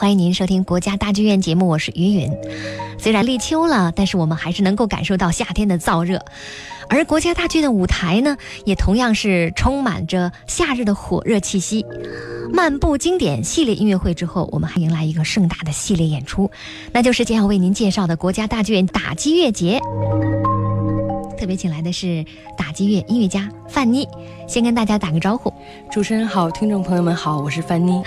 欢迎您收听国家大剧院节目，我是云云。虽然立秋了，但是我们还是能够感受到夏天的燥热，而国家大剧院的舞台呢，也同样是充满着夏日的火热气息。漫步经典系列音乐会之后，我们还迎来一个盛大的系列演出，那就是将要为您介绍的国家大剧院打击乐节。特别请来的是打击乐音乐家范妮，先跟大家打个招呼。主持人好，听众朋友们好，我是范妮。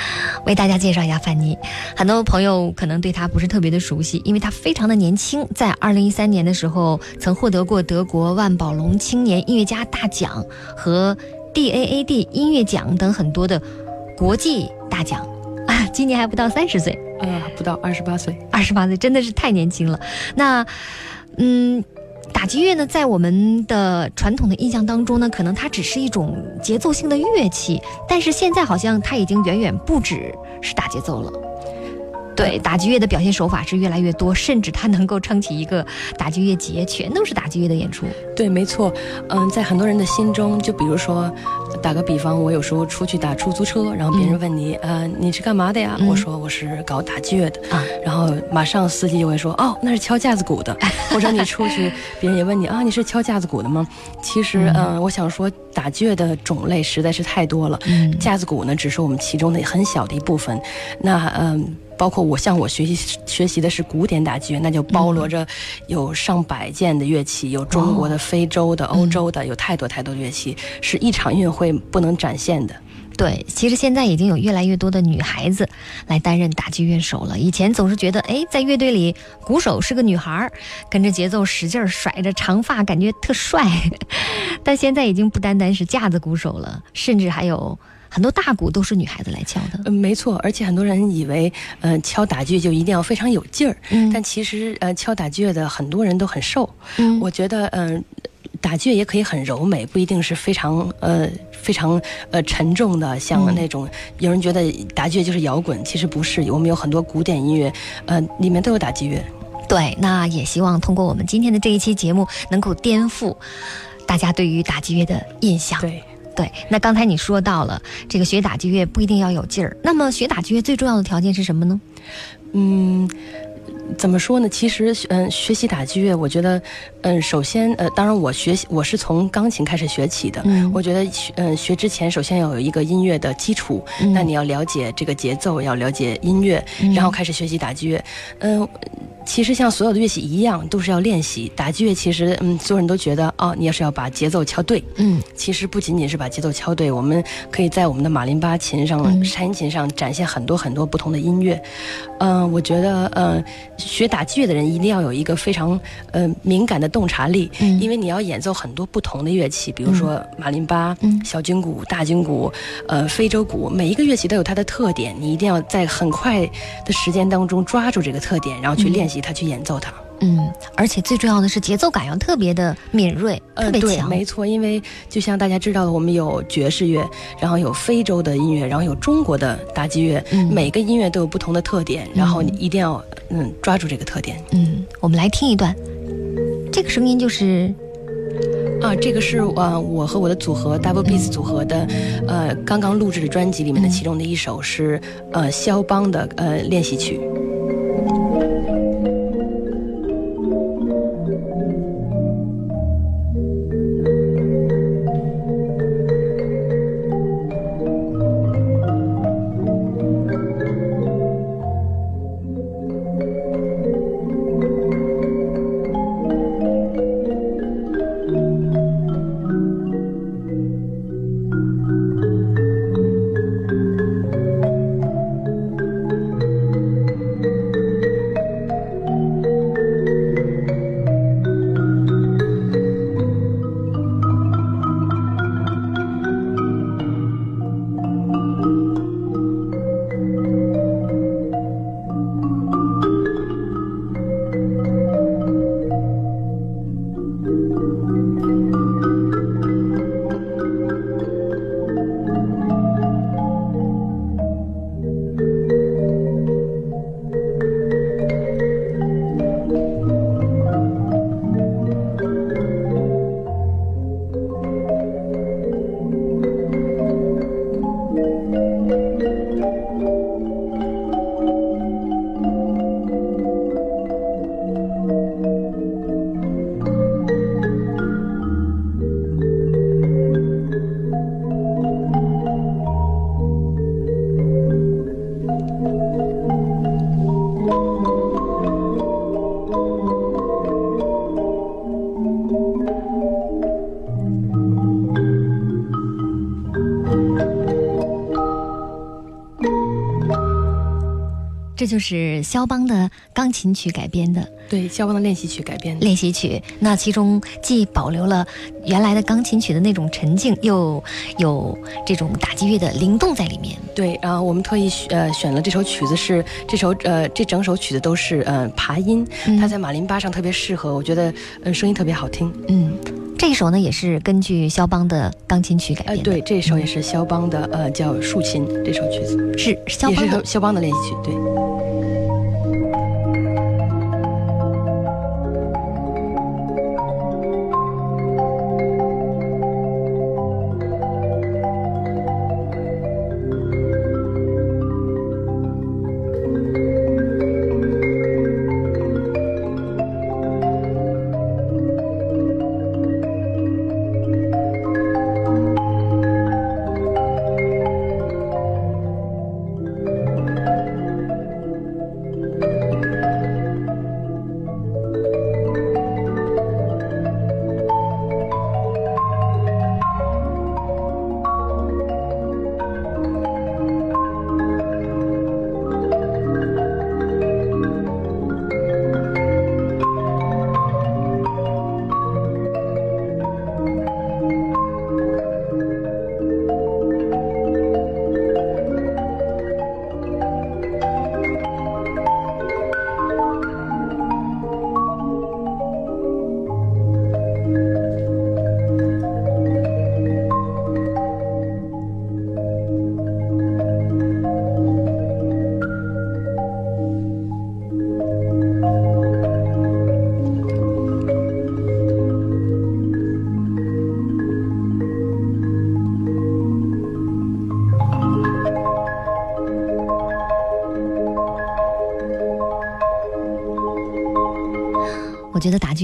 为大家介绍一下范妮，很多朋友可能对她不是特别的熟悉，因为她非常的年轻，在二零一三年的时候曾获得过德国万宝龙青年音乐家大奖和 DAAD 音乐奖等很多的国际大奖啊，今年还不到三十岁，呃，不到二十八岁，二十八岁真的是太年轻了。那，嗯。打击乐呢，在我们的传统的印象当中呢，可能它只是一种节奏性的乐器，但是现在好像它已经远远不止是打节奏了。对，打击乐的表现手法是越来越多，甚至它能够撑起一个打击乐节，全都是打击乐的演出。对，没错。嗯，在很多人的心中，就比如说，打个比方，我有时候出去打出租车，然后别人问你，呃，你是干嘛的呀？我说我是搞打击乐的啊。然后马上司机就会说，哦，那是敲架子鼓的。或者你出去，别人也问你啊，你是敲架子鼓的吗？其实，嗯，我想说，打击乐的种类实在是太多了。嗯，架子鼓呢，只是我们其中的很小的一部分。那，嗯。包括我，像我学习学习的是古典打击乐，那就包罗着有上百件的乐器，有中国的、非洲的、欧洲的，有太多太多的乐器，是一场音乐会不能展现的。对，其实现在已经有越来越多的女孩子来担任打击乐手了。以前总是觉得，哎，在乐队里，鼓手是个女孩儿，跟着节奏使劲甩着长发，感觉特帅。但现在已经不单单是架子鼓手了，甚至还有。很多大鼓都是女孩子来敲的，嗯，没错，而且很多人以为，嗯，敲打击乐就一定要非常有劲儿，嗯，但其实，呃，敲打击乐的很多人都很瘦，嗯，我觉得，嗯，打击乐也可以很柔美，不一定是非常，呃，非常，呃，沉重的，像那种有人觉得打击乐就是摇滚，其实不是，我们有很多古典音乐，呃，里面都有打击乐，对，那也希望通过我们今天的这一期节目，能够颠覆大家对于打击乐的印象，对。对，那刚才你说到了这个学打击乐不一定要有劲儿，那么学打击乐最重要的条件是什么呢？嗯。怎么说呢？其实，嗯，学习打击乐，我觉得，嗯，首先，呃，当然，我学习我是从钢琴开始学起的。嗯，我觉得，嗯，学之前首先要有一个音乐的基础。嗯，那你要了解这个节奏，要了解音乐，然后开始学习打击乐。嗯，其实像所有的乐器一样，都是要练习。打击乐其实，嗯，所有人都觉得，哦，你要是要把节奏敲对。嗯，其实不仅仅是把节奏敲对，我们可以在我们的马林巴琴上、山琴上展现很多很多不同的音乐。嗯，我觉得，嗯。学打击乐的人一定要有一个非常呃敏感的洞察力，因为你要演奏很多不同的乐器，比如说马林巴、小军鼓、大军鼓、呃非洲鼓，每一个乐器都有它的特点，你一定要在很快的时间当中抓住这个特点，然后去练习它，去演奏它。嗯，而且最重要的是节奏感要特别的敏锐，特别强。没错，因为就像大家知道的，我们有爵士乐，然后有非洲的音乐，然后有中国的打击乐，每个音乐都有不同的特点，然后你一定要嗯抓住这个特点。嗯，我们来听一段，这个声音就是啊，这个是呃我和我的组合 Double Beats 组合的呃刚刚录制的专辑里面的其中的一首是呃肖邦的呃练习曲。这就是肖邦的钢琴曲改编的，对，肖邦的练习曲改编的练习曲。那其中既保留了原来的钢琴曲的那种沉静，又有这种打击乐的灵动在里面。对，然后我们特意呃选了这首曲子，是这首呃这整首曲子都是呃爬音，它在马林巴上特别适合，我觉得呃声音特别好听。嗯，这首呢也是根据肖邦的钢琴曲改编的。对，这首也是肖邦的呃叫竖琴这首曲子，是肖邦的肖邦的练习曲，对。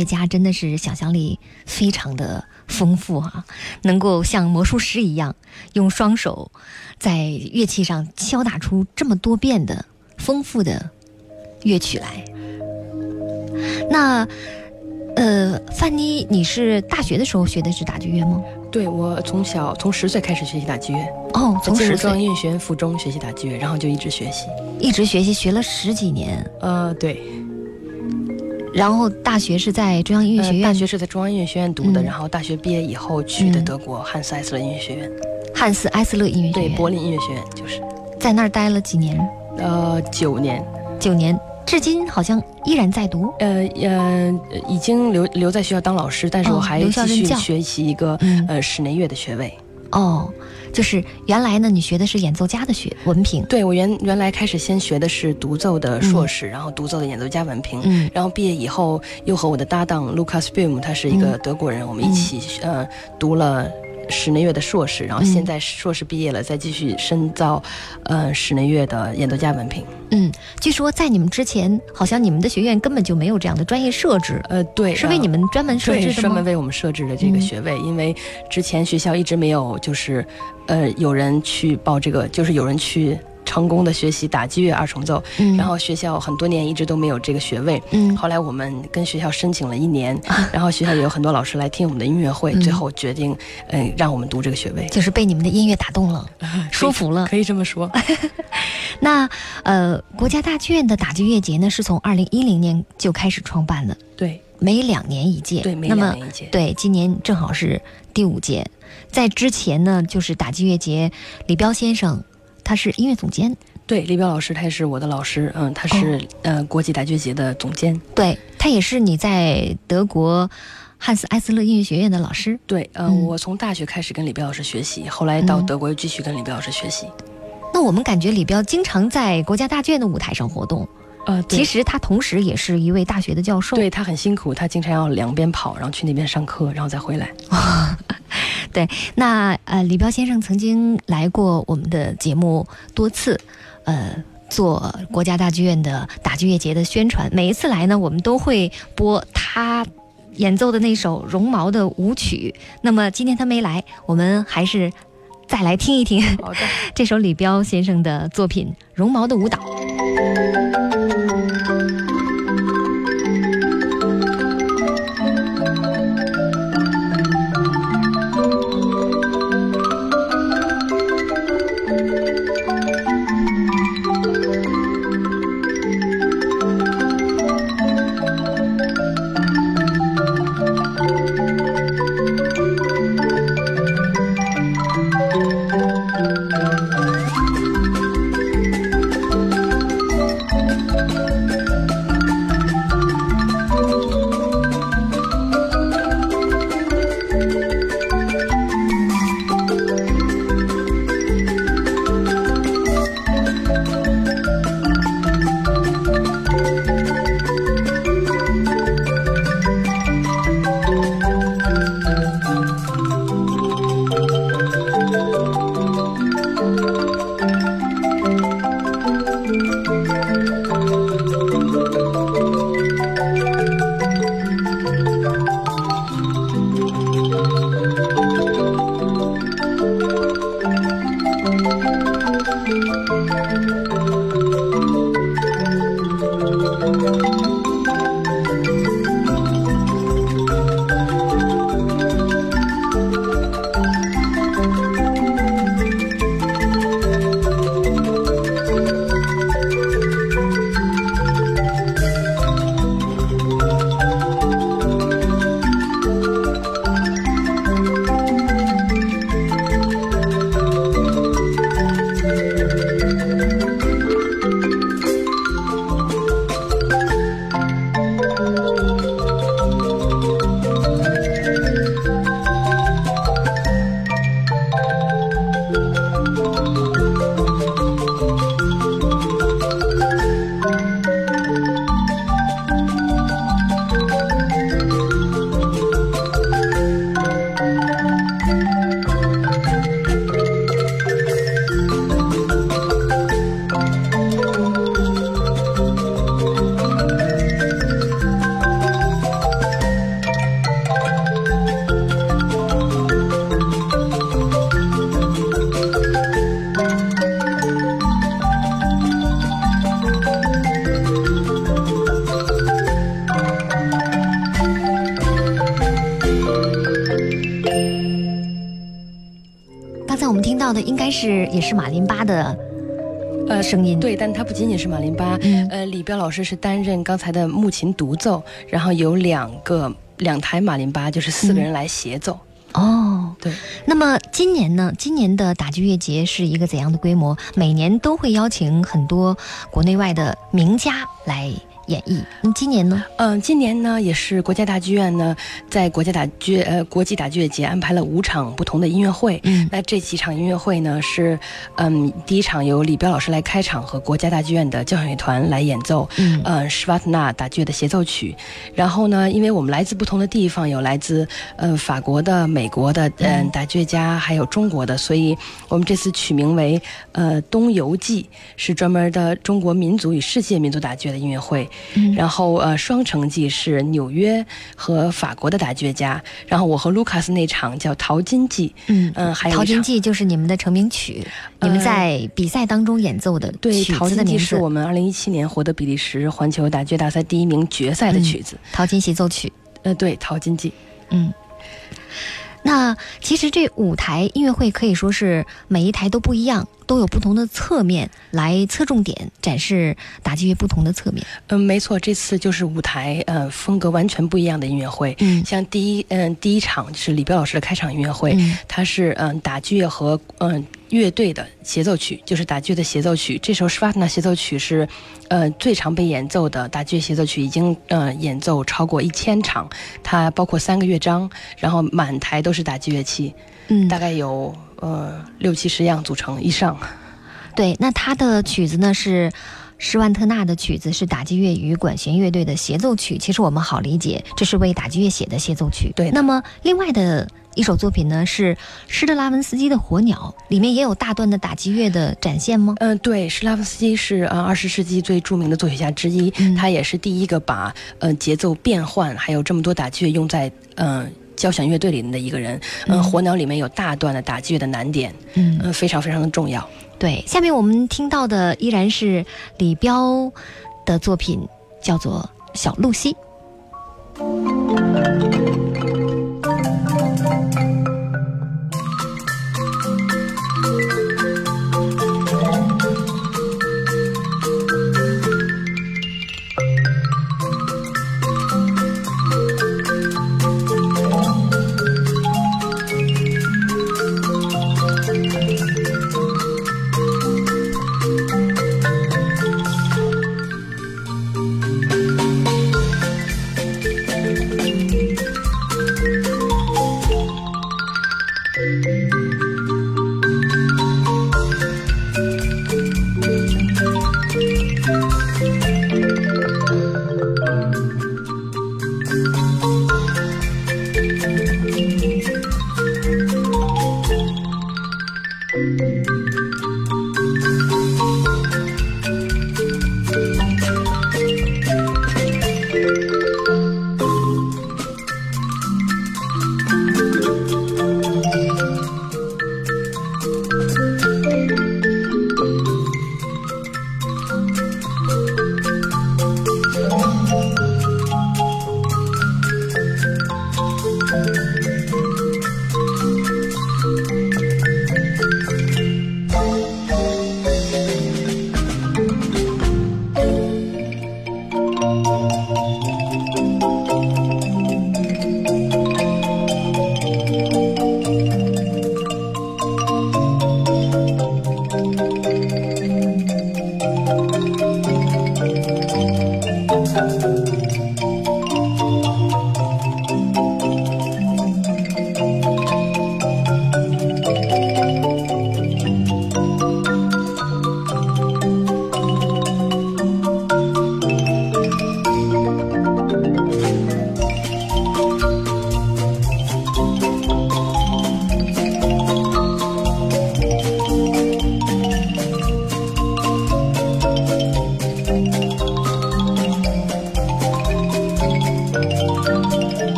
乐家真的是想象力非常的丰富哈，能够像魔术师一样，用双手在乐器上敲打出这么多变的丰富的乐曲来。那，呃，范妮，你是大学的时候学的是打击乐吗？对，我从小从十岁开始学习打击乐。哦，从十岁。音乐学院附中学习打击乐，然后就一直学习，一直学习，学了十几年。呃，对。然后大学是在中央音乐学院，大学是在中央音乐学院读的。然后大学毕业以后去的德国汉斯埃斯勒音乐学院，汉斯埃斯勒音乐学院，对，柏林音乐学院就是。在那儿待了几年，呃，九年，九年，至今好像依然在读。呃呃，已经留留在学校当老师，但是我还继续学习一个呃室内乐的学位。哦。就是原来呢，你学的是演奏家的学文凭。对我原原来开始先学的是独奏的硕士，然后独奏的演奏家文凭。嗯，然后毕业以后又和我的搭档 Lucas Bim，他是一个德国人，我们一起呃读了室内乐的硕士，然后现在硕士毕业了，再继续深造呃室内乐的演奏家文凭。嗯，据说在你们之前，好像你们的学院根本就没有这样的专业设置。呃，对，是为你们专门设置的专门为我们设置的这个学位，因为之前学校一直没有，就是呃，有人去报这个，就是有人去。成功的学习打击乐二重奏，然后学校很多年一直都没有这个学位。嗯，后来我们跟学校申请了一年，然后学校也有很多老师来听我们的音乐会，最后决定，嗯，让我们读这个学位。就是被你们的音乐打动了，说服了，可以这么说。那呃，国家大剧院的打击乐节呢，是从二零一零年就开始创办的，对，每两年一届，对，每两年一届，对，今年正好是第五届。在之前呢，就是打击乐节，李彪先生。他是音乐总监，对李彪老师，他也是我的老师，嗯，他是呃国际大剧节的总监，对他也是你在德国汉斯埃斯勒音乐学院的老师，对，嗯，我从大学开始跟李彪老师学习，后来到德国又继续跟李彪老师学习。那我们感觉李彪经常在国家大剧院的舞台上活动，呃，其实他同时也是一位大学的教授，对他很辛苦，他经常要两边跑，然后去那边上课，然后再回来。对，那呃，李彪先生曾经来过我们的节目多次，呃，做国家大剧院的打击乐节的宣传。每一次来呢，我们都会播他演奏的那首绒毛的舞曲。那么今天他没来，我们还是再来听一听 这首李彪先生的作品《绒毛的舞蹈》。也是马林巴的。呃，声音对，但它不仅仅是马林巴，呃，李彪老师是担任刚才的木琴独奏，然后有两个两台马林巴，就是四个人来协奏。哦，对。那么今年呢？今年的打击乐节是一个怎样的规模？每年都会邀请很多国内外的名家来。演绎，那今年呢？嗯，今年呢也是国家大剧院呢，在国家大剧呃国际大剧院节安排了五场不同的音乐会。嗯，那这几场音乐会呢是，嗯，第一场由李彪老师来开场，和国家大剧院的交响乐团来演奏，嗯，施瓦特纳大剧院的协奏曲。然后呢，因为我们来自不同的地方，有来自呃法国的、美国的，嗯，打击乐家，还有中国的，所以我们这次取名为呃东游记，是专门的中国民族与世界民族打击乐的音乐会。然后呃，双城记是纽约和法国的打击乐家。然后我和卢卡斯那场叫淘金记，嗯。嗯，还有淘金记就是你们的成名曲，你们在比赛当中演奏的对，淘金记是我们二零一七年获得比利时环球打击乐大赛第一名决赛的曲子，淘金协奏曲。呃，对，淘金记，嗯。那其实这五台音乐会可以说是每一台都不一样，都有不同的侧面来侧重点展示打击乐不同的侧面。嗯，没错，这次就是舞台呃风格完全不一样的音乐会。嗯，像第一嗯第一场是李彪老师的开场音乐会，它是嗯打击乐和嗯。乐队的协奏曲就是打击乐的协奏曲。这首施瓦特纳协奏曲是，呃，最常被演奏的打击乐协奏曲，已经呃演奏超过一千场。它包括三个乐章，然后满台都是打击乐器，嗯，大概有呃六七十样组成以上。对，那他的曲子呢是施万特纳的曲子，是打击乐与管弦乐队的协奏曲。其实我们好理解，这是为打击乐写的协奏曲。对，那么另外的。一首作品呢是施特拉文斯基的《火鸟》，里面也有大段的打击乐的展现吗？嗯，对，施拉文斯基是呃二十世纪最著名的作曲家之一，他也是第一个把呃节奏变换还有这么多打击乐用在嗯交响乐队里的一个人。嗯，《火鸟》里面有大段的打击乐的难点，嗯，非常非常的重要。对，下面我们听到的依然是李彪的作品，叫做《小露西》。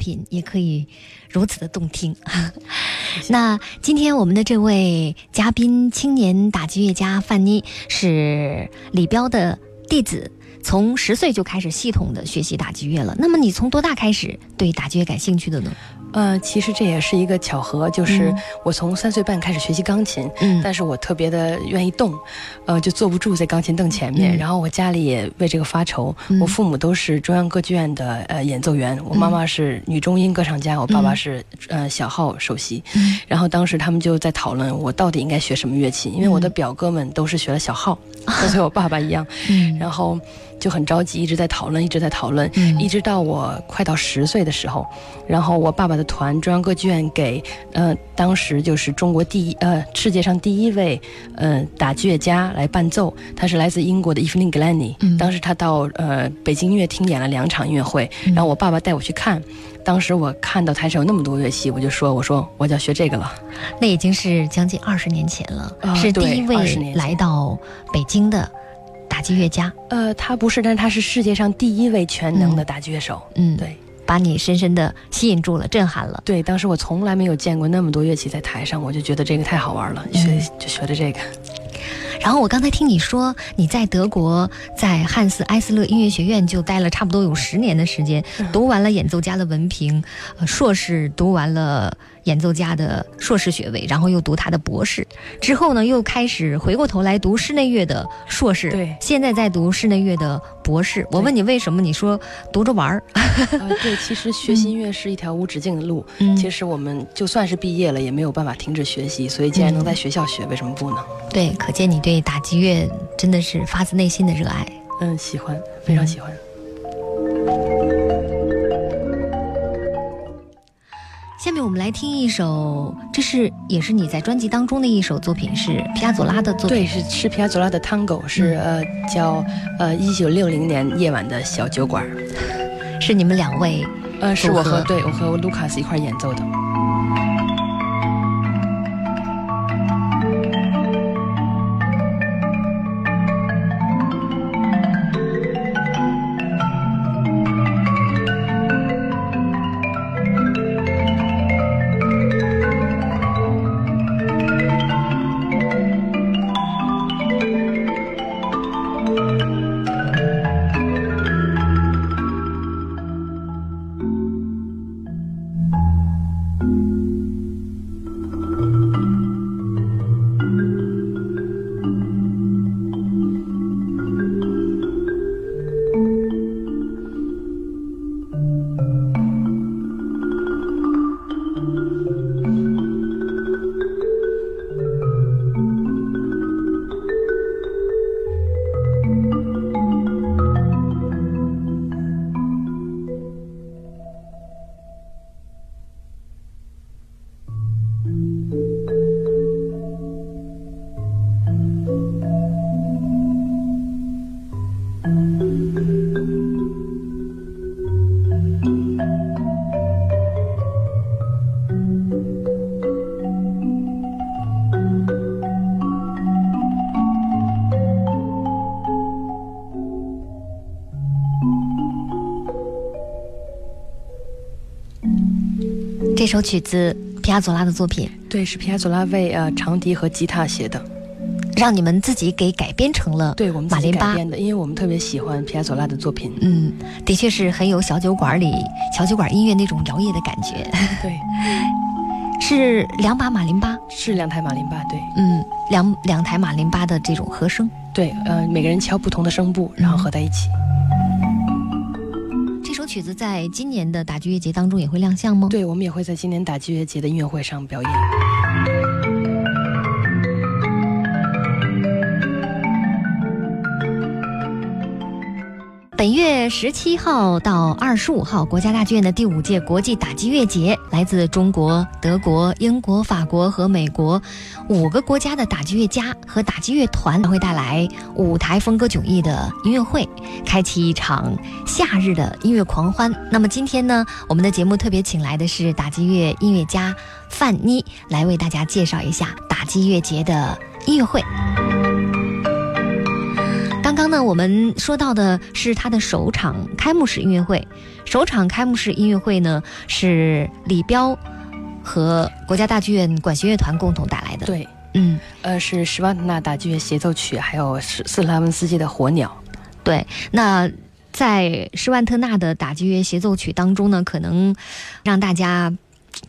品也可以如此的动听。那今天我们的这位嘉宾，青年打击乐家范妮是李彪的弟子，从十岁就开始系统的学习打击乐了。那么你从多大开始对打击乐感兴趣的呢？呃，其实这也是一个巧合，就是我从三岁半开始学习钢琴，嗯，但是我特别的愿意动，呃，就坐不住在钢琴凳前面。然后我家里也为这个发愁，我父母都是中央歌剧院的呃演奏员，我妈妈是女中音歌唱家，我爸爸是呃小号首席。然后当时他们就在讨论我到底应该学什么乐器，因为我的表哥们都是学了小号，都和我爸爸一样，然后。就很着急，一直在讨论，一直在讨论，一直到我快到十岁的时候，然后我爸爸的团中央歌剧院给，呃，当时就是中国第一，呃，世界上第一位，呃，打击乐家来伴奏，他是来自英国的伊芙琳·格兰尼。当时他到呃北京音乐厅演了两场音乐会，然后我爸爸带我去看，当时我看到台上有那么多乐器，我就说，我说我就要学这个了。那已经是将近二十年前了，是第一位来到北京的。打击乐家，呃，他不是，但是他是世界上第一位全能的打击乐手。嗯，对，把你深深的吸引住了，震撼了。对，当时我从来没有见过那么多乐器在台上，我就觉得这个太好玩了，学就学的这个。然后我刚才听你说你在德国在汉斯埃斯勒音乐学院就待了差不多有十年的时间，读完了演奏家的文凭，呃，硕士读完了。演奏家的硕士学位，然后又读他的博士，之后呢，又开始回过头来读室内乐的硕士。对，现在在读室内乐的博士。我问你为什么？你说读着玩儿。对，其实学习音乐是一条无止境的路。嗯，其实我们就算是毕业了，也没有办法停止学习。所以，既然能在学校学，为什么不呢？对，可见你对打击乐真的是发自内心的热爱。嗯，喜欢，非常喜欢。下们来听一首，这是也是你在专辑当中的一首作品，是皮亚佐拉的作品。对，是是皮亚佐拉的 Tango，是呃叫呃一九六零年夜晚的小酒馆，是你们两位，呃是我和对我和卢卡斯一块演奏的。首曲子皮亚佐拉的作品，对，是皮亚佐拉为呃长笛和吉他写的，让你们自己给改编成了对我们马林巴。的，因为我们特别喜欢皮亚佐拉的作品。嗯，的确是很有小酒馆里小酒馆音乐那种摇曳的感觉。对，是两把马林巴，是两台马林巴，对，嗯，两两台马林巴的这种和声，对，呃，每个人敲不同的声部，然后合在一起。曲子在今年的打击乐节当中也会亮相吗？对，我们也会在今年打击乐节的音乐会上表演。本月十七号到二十五号，国家大剧院的第五届国际打击乐节，来自中国、德国、英国、法国和美国五个国家的打击乐家和打击乐团会带来舞台风格迥异的音乐会，开启一场夏日的音乐狂欢。那么今天呢，我们的节目特别请来的是打击乐音乐家范妮，来为大家介绍一下打击乐节的音乐会。刚刚呢，我们说到的是他的首场开幕式音乐会。首场开幕式音乐会呢，是李彪和国家大剧院管弦乐团共同带来的。对，嗯，呃，是施万特纳大剧院协奏曲，还有斯斯拉文斯基的《火鸟》。对，那在施万特纳的打击乐协奏曲当中呢，可能让大家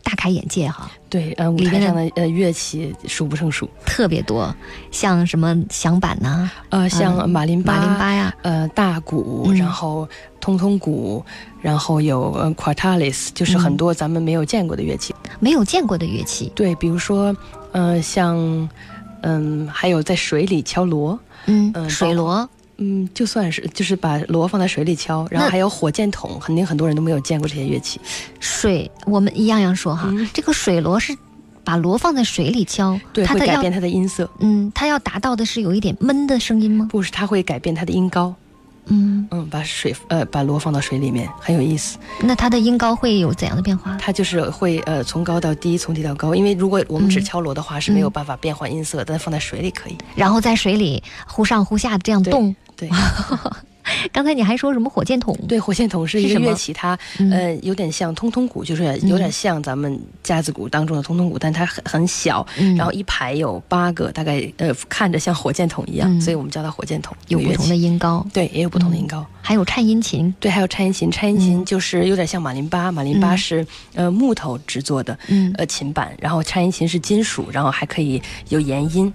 大开眼界哈。对，呃，舞台上的呃乐器数不胜数，特别多，像什么响板呐，呃，像马林巴、马林巴呀，呃，大鼓，然后通通鼓，然后有呃 quartalis，就是很多咱们没有见过的乐器，没有见过的乐器。对，比如说，呃，像，嗯，还有在水里敲锣，嗯，水锣。嗯，就算是就是把锣放在水里敲，然后还有火箭筒，肯定很多人都没有见过这些乐器。水，我们一样样说哈，这个水锣是把锣放在水里敲，对，会改变它的音色。嗯，它要达到的是有一点闷的声音吗？不是，它会改变它的音高。嗯嗯，把水呃把锣放到水里面很有意思。那它的音高会有怎样的变化？它就是会呃从高到低，从低到高。因为如果我们只敲锣的话是没有办法变换音色，但放在水里可以。然后在水里忽上忽下这样动。对，刚才你还说什么火箭筒？对，火箭筒是一个乐器，它呃有点像通通鼓，就是有点像咱们架子鼓当中的通通鼓，但它很很小，然后一排有八个，大概呃看着像火箭筒一样，所以我们叫它火箭筒。有不同的音高，对，也有不同的音高。还有颤音琴，对，还有颤音琴，颤音琴就是有点像马林巴，马林巴是呃木头制作的，呃琴板，然后颤音琴是金属，然后还可以有延音。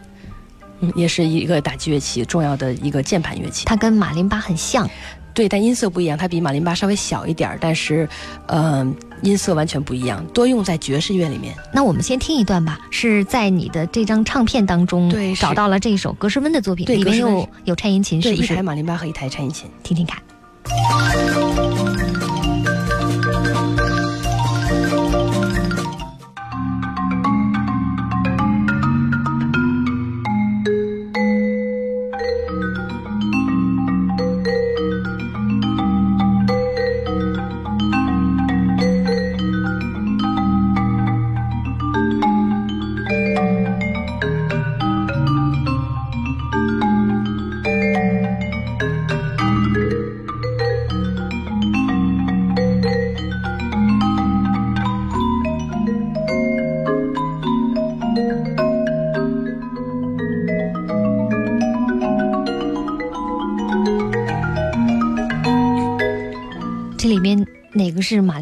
嗯，也是一个打击乐器，重要的一个键盘乐器。它跟马林巴很像，对，但音色不一样。它比马林巴稍微小一点儿，但是，呃，音色完全不一样。多用在爵士乐里面。那我们先听一段吧，是在你的这张唱片当中对找到了这一首格什温的作品，里面有有颤音琴，是不是？一台马林巴和一台颤音琴，听听看。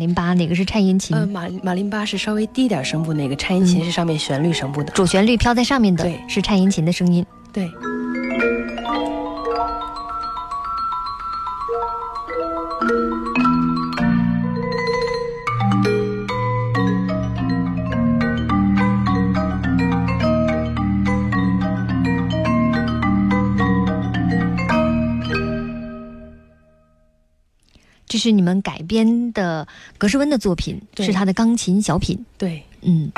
林巴，哪个是颤音琴？呃，马马林巴是稍微低点声部，那个颤音琴是上面旋律声部的，主旋律飘在上面的，对，是颤音琴的声音，对。是你们改编的格什温的作品，是他的钢琴小品。对，嗯。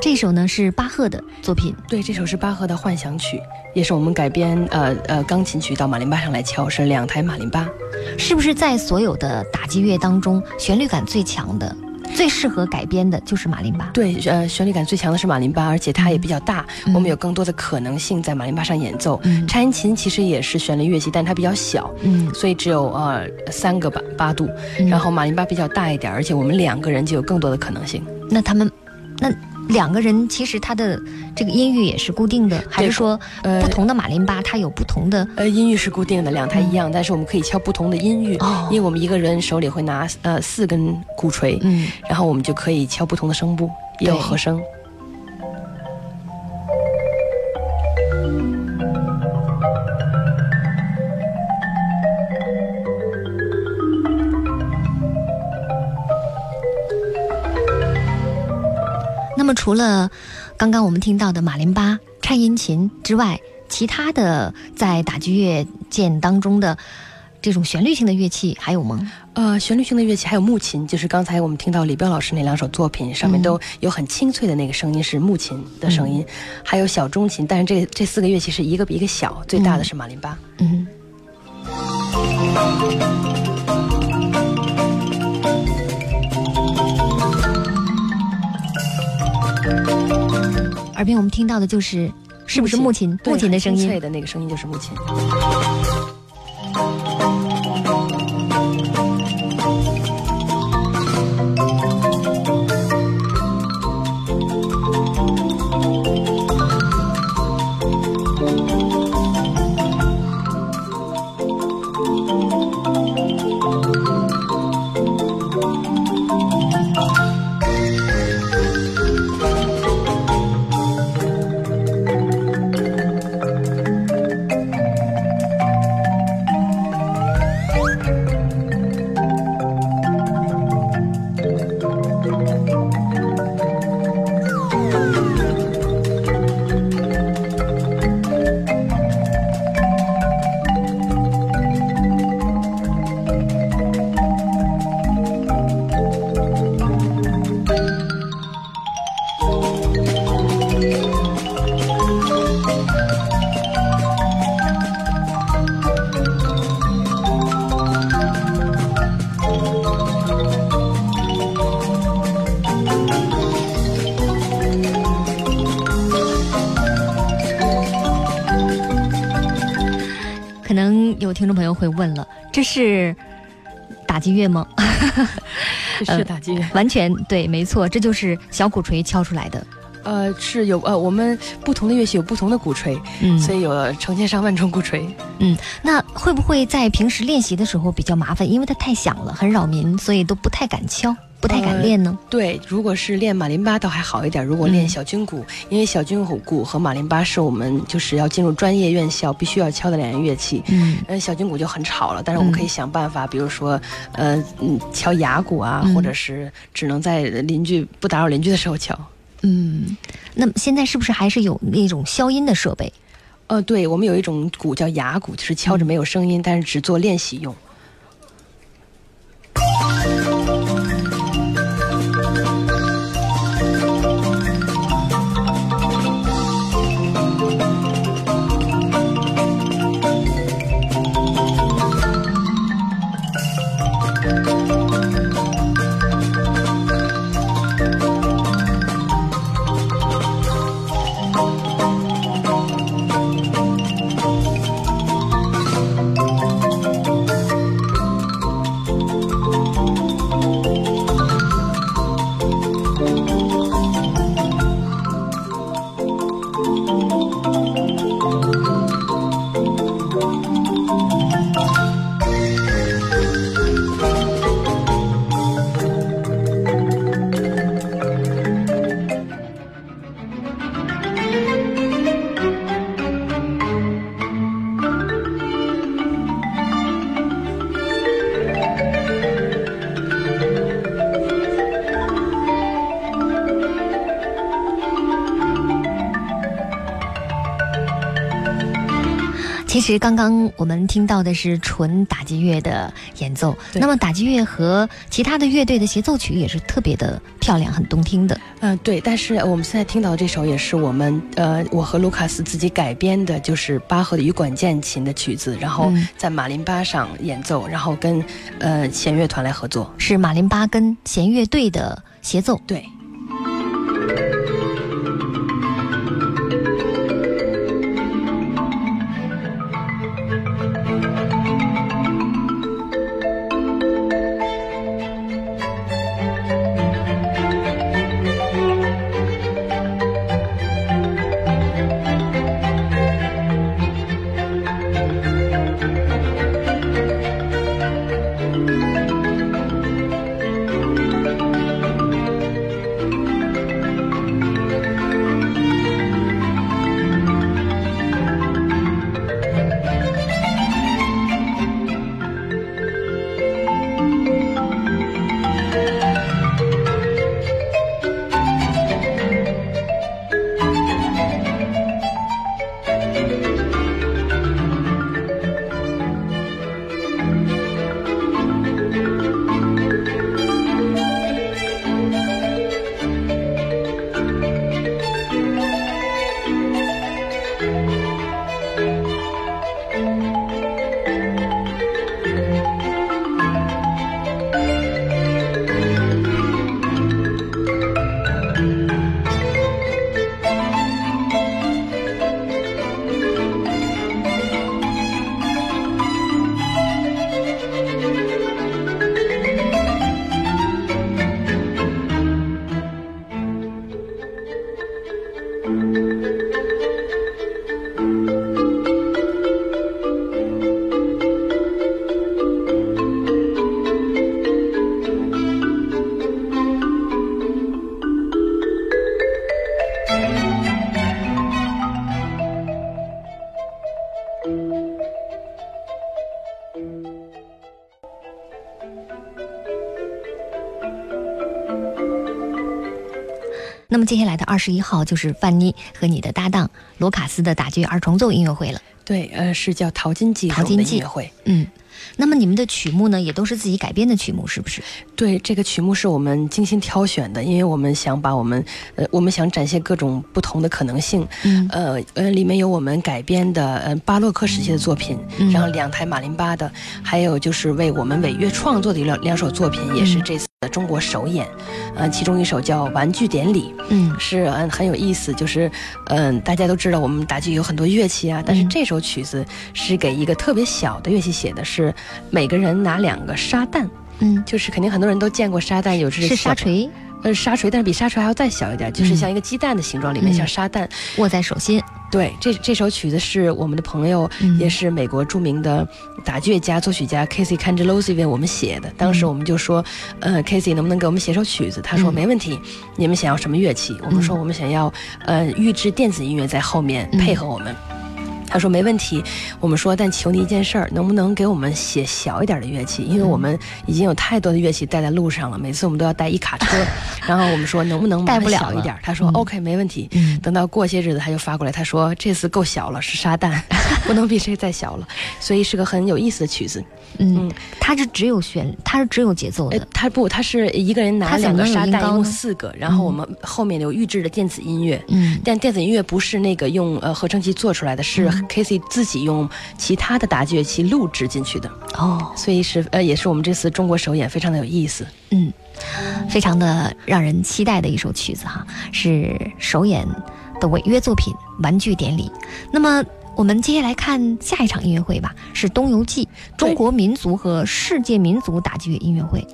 这首呢是巴赫的作品。对，这首是巴赫的幻想曲，也是我们改编呃呃钢琴曲到马林巴上来敲，是两台马林巴。是不是在所有的打击乐当中，旋律感最强的？最适合改编的就是马林巴，对，呃，旋律感最强的是马林巴，而且它也比较大，我们有更多的可能性在马林巴上演奏。颤音琴其实也是旋律乐器，但它比较小，嗯，所以只有呃三个八八度，然后马林巴比较大一点，而且我们两个人就有更多的可能性。那他们，那。两个人其实他的这个音域也是固定的，还是说呃不同的马林巴它有不同的呃音域是固定的，两台一样，但是我们可以敲不同的音域，因为我们一个人手里会拿呃四根鼓槌，嗯，然后我们就可以敲不同的声部，也有和声。么除了刚刚我们听到的马林巴、颤音琴之外，其他的在打击乐键当中的这种旋律性的乐器还有吗？呃，旋律性的乐器还有木琴，就是刚才我们听到李彪老师那两首作品上面都有很清脆的那个声音，是木琴的声音，还有小中琴，但是这这四个乐器是一个比一个小，最大的是马林巴。嗯。耳边我们听到的就是，是不是木琴？木琴的声音，脆的那个声音就是木琴。会问了，这是打击乐吗？这 是打击乐，完全对，没错，这就是小鼓槌敲出来的。呃，是有呃，我们不同的乐器有不同的鼓槌，嗯，所以有成千上万种鼓槌。嗯，那会不会在平时练习的时候比较麻烦？因为它太响了，很扰民，所以都不太敢敲。不太敢练呢。对，如果是练马林巴倒还好一点。如果练小军鼓，因为小军鼓和马林巴是我们就是要进入专业院校必须要敲的两样乐器。嗯，呃，小军鼓就很吵了，但是我们可以想办法，比如说，呃，嗯，敲哑鼓啊，或者是只能在邻居不打扰邻居的时候敲。嗯，那么现在是不是还是有那种消音的设备？呃，对，我们有一种鼓叫哑鼓，就是敲着没有声音，但是只做练习用。实刚刚我们听到的是纯打击乐的演奏，那么打击乐和其他的乐队的协奏曲也是特别的漂亮，很动听的。嗯，对。但是我们现在听到这首也是我们呃，我和卢卡斯自己改编的，就是巴赫的羽管键琴的曲子，然后在马林巴上演奏，然后跟呃弦乐团来合作，是马林巴跟弦乐队的协奏。对。么接下来的二十一号就是范妮和你的搭档罗卡斯的打击乐二重奏音乐会了。对，呃，是叫《淘金记》淘金记音乐会。嗯，那么你们的曲目呢，也都是自己改编的曲目，是不是？对，这个曲目是我们精心挑选的，因为我们想把我们，呃，我们想展现各种不同的可能性。嗯呃呃，里面有我们改编的，呃，巴洛克时期的作品，嗯然后两台马林巴的，还有就是为我们韦乐创作的两两首作品，也是嗯这次的中国首演。呃，其中一首叫《玩具典礼》，嗯。是嗯很有意思，就是嗯大家都知道我们打击有很多乐器啊，但是嗯。这首曲子是给一个特别小的乐器写的，是每个人拿两个沙弹，嗯，就是肯定很多人都见过沙弹，有这是沙，锤呃沙锤，但是比沙锤还要再小一点，就是嗯像一个鸡蛋的形状，里面嗯像沙蛋。握在手心。对，这这首曲子是我们的朋友，嗯也是美国著名的打击乐家、作曲家 Casey Cangelosi 为我们写的。当时嗯我们就说，呃，Casey 能不能给我们写首曲子？他说嗯没问题。你们想要什么乐器？我们说嗯我们想要，呃，预制电子音乐在后面嗯配合我们。他说没问题，我们说但求你一件事儿，能不能给我们写小一点的乐器？因为我们已经有太多的乐器带在路上了，每次我们都要带一卡车。然后我们说能不能带不了了小一点？他说嗯 OK，没问题。嗯等到过些日子，他就发过来，他说这次够小了，是沙旦，不能比这再小了，所以是个很有意思的曲子。嗯，它是只有旋，它是只有节奏呃的。，他不，他是一个人拿两个沙旦，一共四个，然后我们后面有预制的电子音乐。嗯但电子音乐不是那个用呃合成器做出来的，是嗯 Casey 自己用其他的打击乐器录制进去的，哦，所以是呃也是我们这次中国首演非常的有意思。嗯，非常的让人期待的一首曲子哈，是首演的违约作品《玩具典礼》。那么我们接下来看下一场音乐会吧，是《东游记》中国民族和世界民族打击乐音乐会。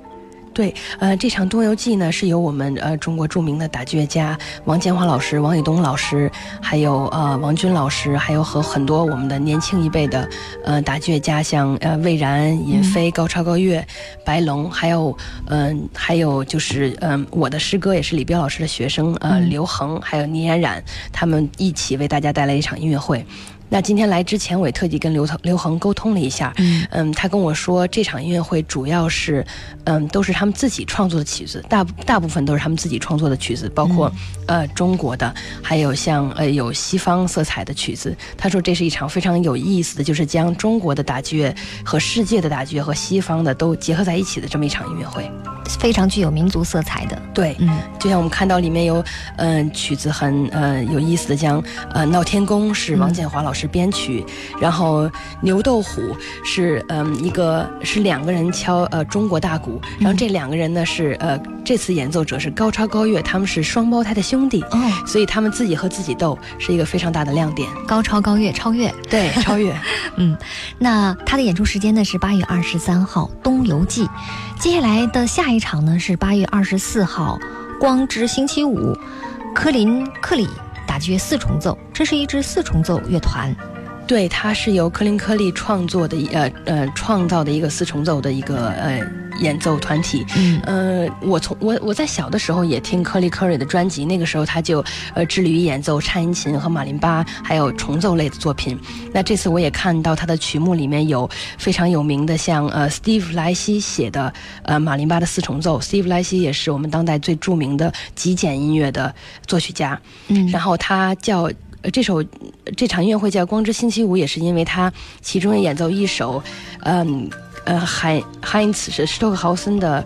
对，呃，这场《东游记》呢是由我们呃中国著名的打击乐家王建华老师、王以东老师，还有呃王军老师，还有和很多我们的年轻一辈的呃打击乐家，像呃魏然、尹飞、高超高乐、白龙，还有嗯、还有就是嗯、我的师哥也是李彪老师的学生呃嗯刘恒，还有倪冉冉，他们一起为大家带来一场音乐会。那今天来之前，我也特地跟刘腾刘恒沟通了一下，嗯嗯，他跟我说，这场音乐会主要是，嗯，都是他们自己创作的曲子，大大部分都是他们自己创作的曲子，包括、呃中国的，还有像呃有西方色彩的曲子。他说这是一场非常有意思的，就是将中国的打击乐和世界的打击乐和西方的都结合在一起的这么一场音乐会。非常具有民族色彩的。对，嗯就像我们看到里面有，嗯、曲子很呃有意思的，像呃《闹天宫》是王建华老师编曲，然后《牛斗虎》是嗯、一个是两个人敲呃中国大鼓，然后这两个人呢是呃这次演奏者是高超高乐，他们是双胞胎的兄弟，哦，所以他们自己和自己斗是一个非常大的亮点。高超高越超越。对，超越。嗯，那他的演出时间呢是八月二十三号《东游记》，接下来的下一场呢是八月二十四号光之星期五，科林克里打击乐四重奏，这是一支四重奏乐团。对，它是由科林科利创作的呃呃创造的一个四重奏的一个呃演奏团体。嗯呃，我从我我在小的时候也听科利科瑞的专辑，那个时候他就呃致力于演奏颤音琴和马林巴，还有重奏类的作品。那这次我也看到他的曲目里面有非常有名的，像呃 Steve 莱西写的呃马林巴的四重奏。Steve 莱西也是我们当代最著名的极简音乐的作曲家。嗯，然后他叫。呃，这首这场音乐会叫《光之星期五》，也是因为他其中演奏一首，嗯呃，海海因茨是施托克豪森的，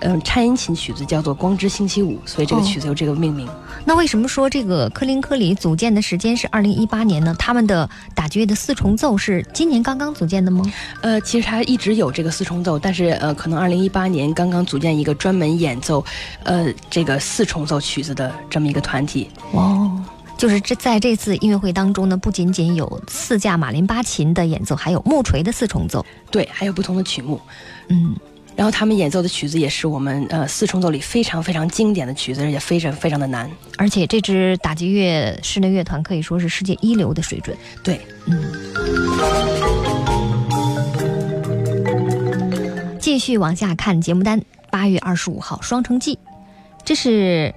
嗯颤音琴曲子，叫做《光之星期五》，所以这个哦曲子有这个命名。那为什么说这个科林科里组建的时间是二零一八年呢？他们的打击乐的四重奏是今年刚刚组建的吗？呃，其实他一直有这个四重奏，但是呃，可能二零一八年刚刚组建一个专门演奏，呃，这个四重奏曲子的这么一个团体。哦。就是这在这次音乐会当中呢，不仅仅有四架马林巴琴的演奏，还有木锤的四重奏。对，还有不同的曲目。嗯，然后他们演奏的曲子也是我们呃四重奏里非常非常经典的曲子，而且非常非常的难。而且这支打击乐室内乐团可以说是世界一流的水准。对，嗯。继续往下看节目单，八月二十五号《双城记》，这是。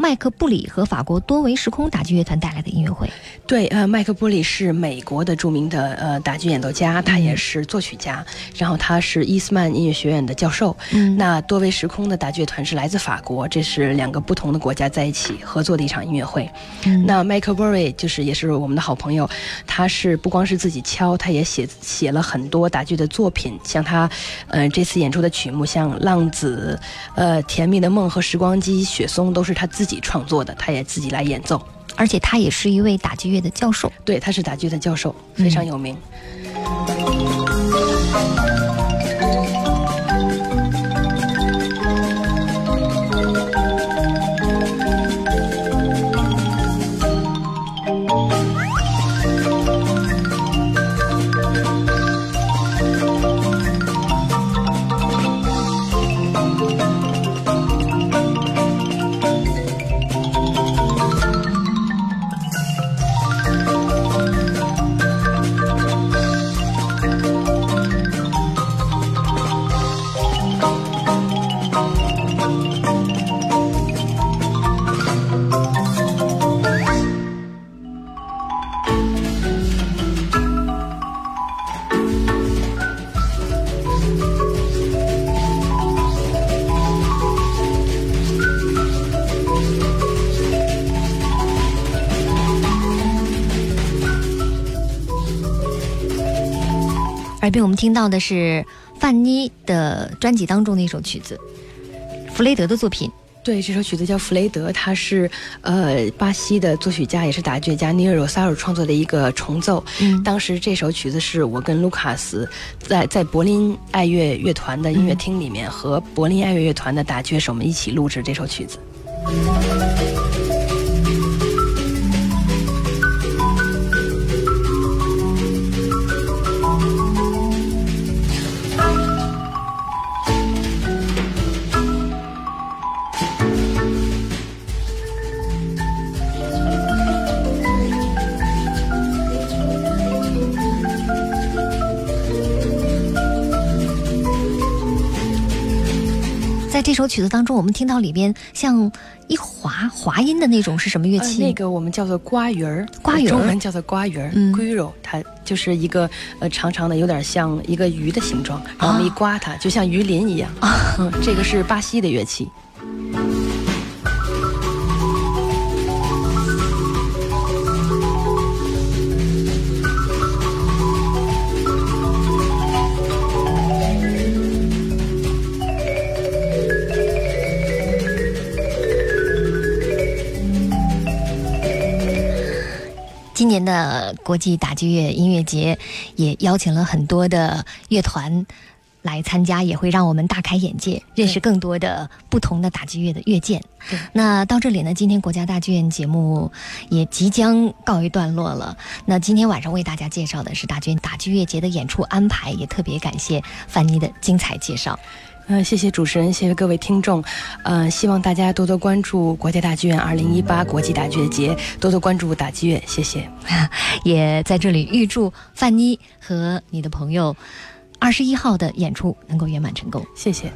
麦克布里和法国多维时空打击乐团带来的音乐会。对，呃，麦克布里是美国的著名的呃打击演奏家，他也是作曲家，然后他是伊斯曼音乐学院的教授。嗯，那多维时空的打击乐团是来自法国，这是两个不同的国家在一起合作的一场音乐会。嗯，那麦克布里就是也是我们的好朋友，他是不光是自己敲，他也写写了很多打击的作品，像他，呃，这次演出的曲目像《浪子》、呃，《甜蜜的梦》和《时光机》、《雪松》都是他自。自己创作的，他也自己来演奏，而且他也是一位打击乐的教授。对，他是打击乐的教授，非常有名。耳边我们听到的是范妮的专辑当中的一首曲子，弗雷德的作品。对，这首曲子叫《弗雷德》，他是呃巴西的作曲家，也是打击家尼尔·罗萨尔创作的一个重奏。嗯，当时这首曲子是我跟卢卡斯在在柏林爱乐乐团的音乐厅里面和柏林爱乐乐团的打击手们一起录制这首曲子。在这首曲子当中，我们听到里边像一滑滑音的那种是什么乐器？那个我们叫做瓜鱼儿，瓜鱼儿，中文叫做瓜鱼儿，龟肉，它就是一个呃长长的，有点像一个鱼的形状，然后我们一刮它，就像鱼鳞一样。嗯，这个是巴西的乐器。年的国际打击乐音乐节也邀请了很多的乐团来参加，也会让我们大开眼界，认识更多的不同的打击乐的乐件。那到这里呢，今天国家大剧院节目也即将告一段落了。那今天晚上为大家介绍的是大剧院打击乐节的演出安排，也特别感谢范妮的精彩介绍。嗯，谢谢主持人，谢谢各位听众。呃，希望大家多多关注国家大剧院二零一八国际打击乐节，多多关注打击乐。谢谢。也在这里预祝范妮和你的朋友二十一号的演出能够圆满成功。谢谢。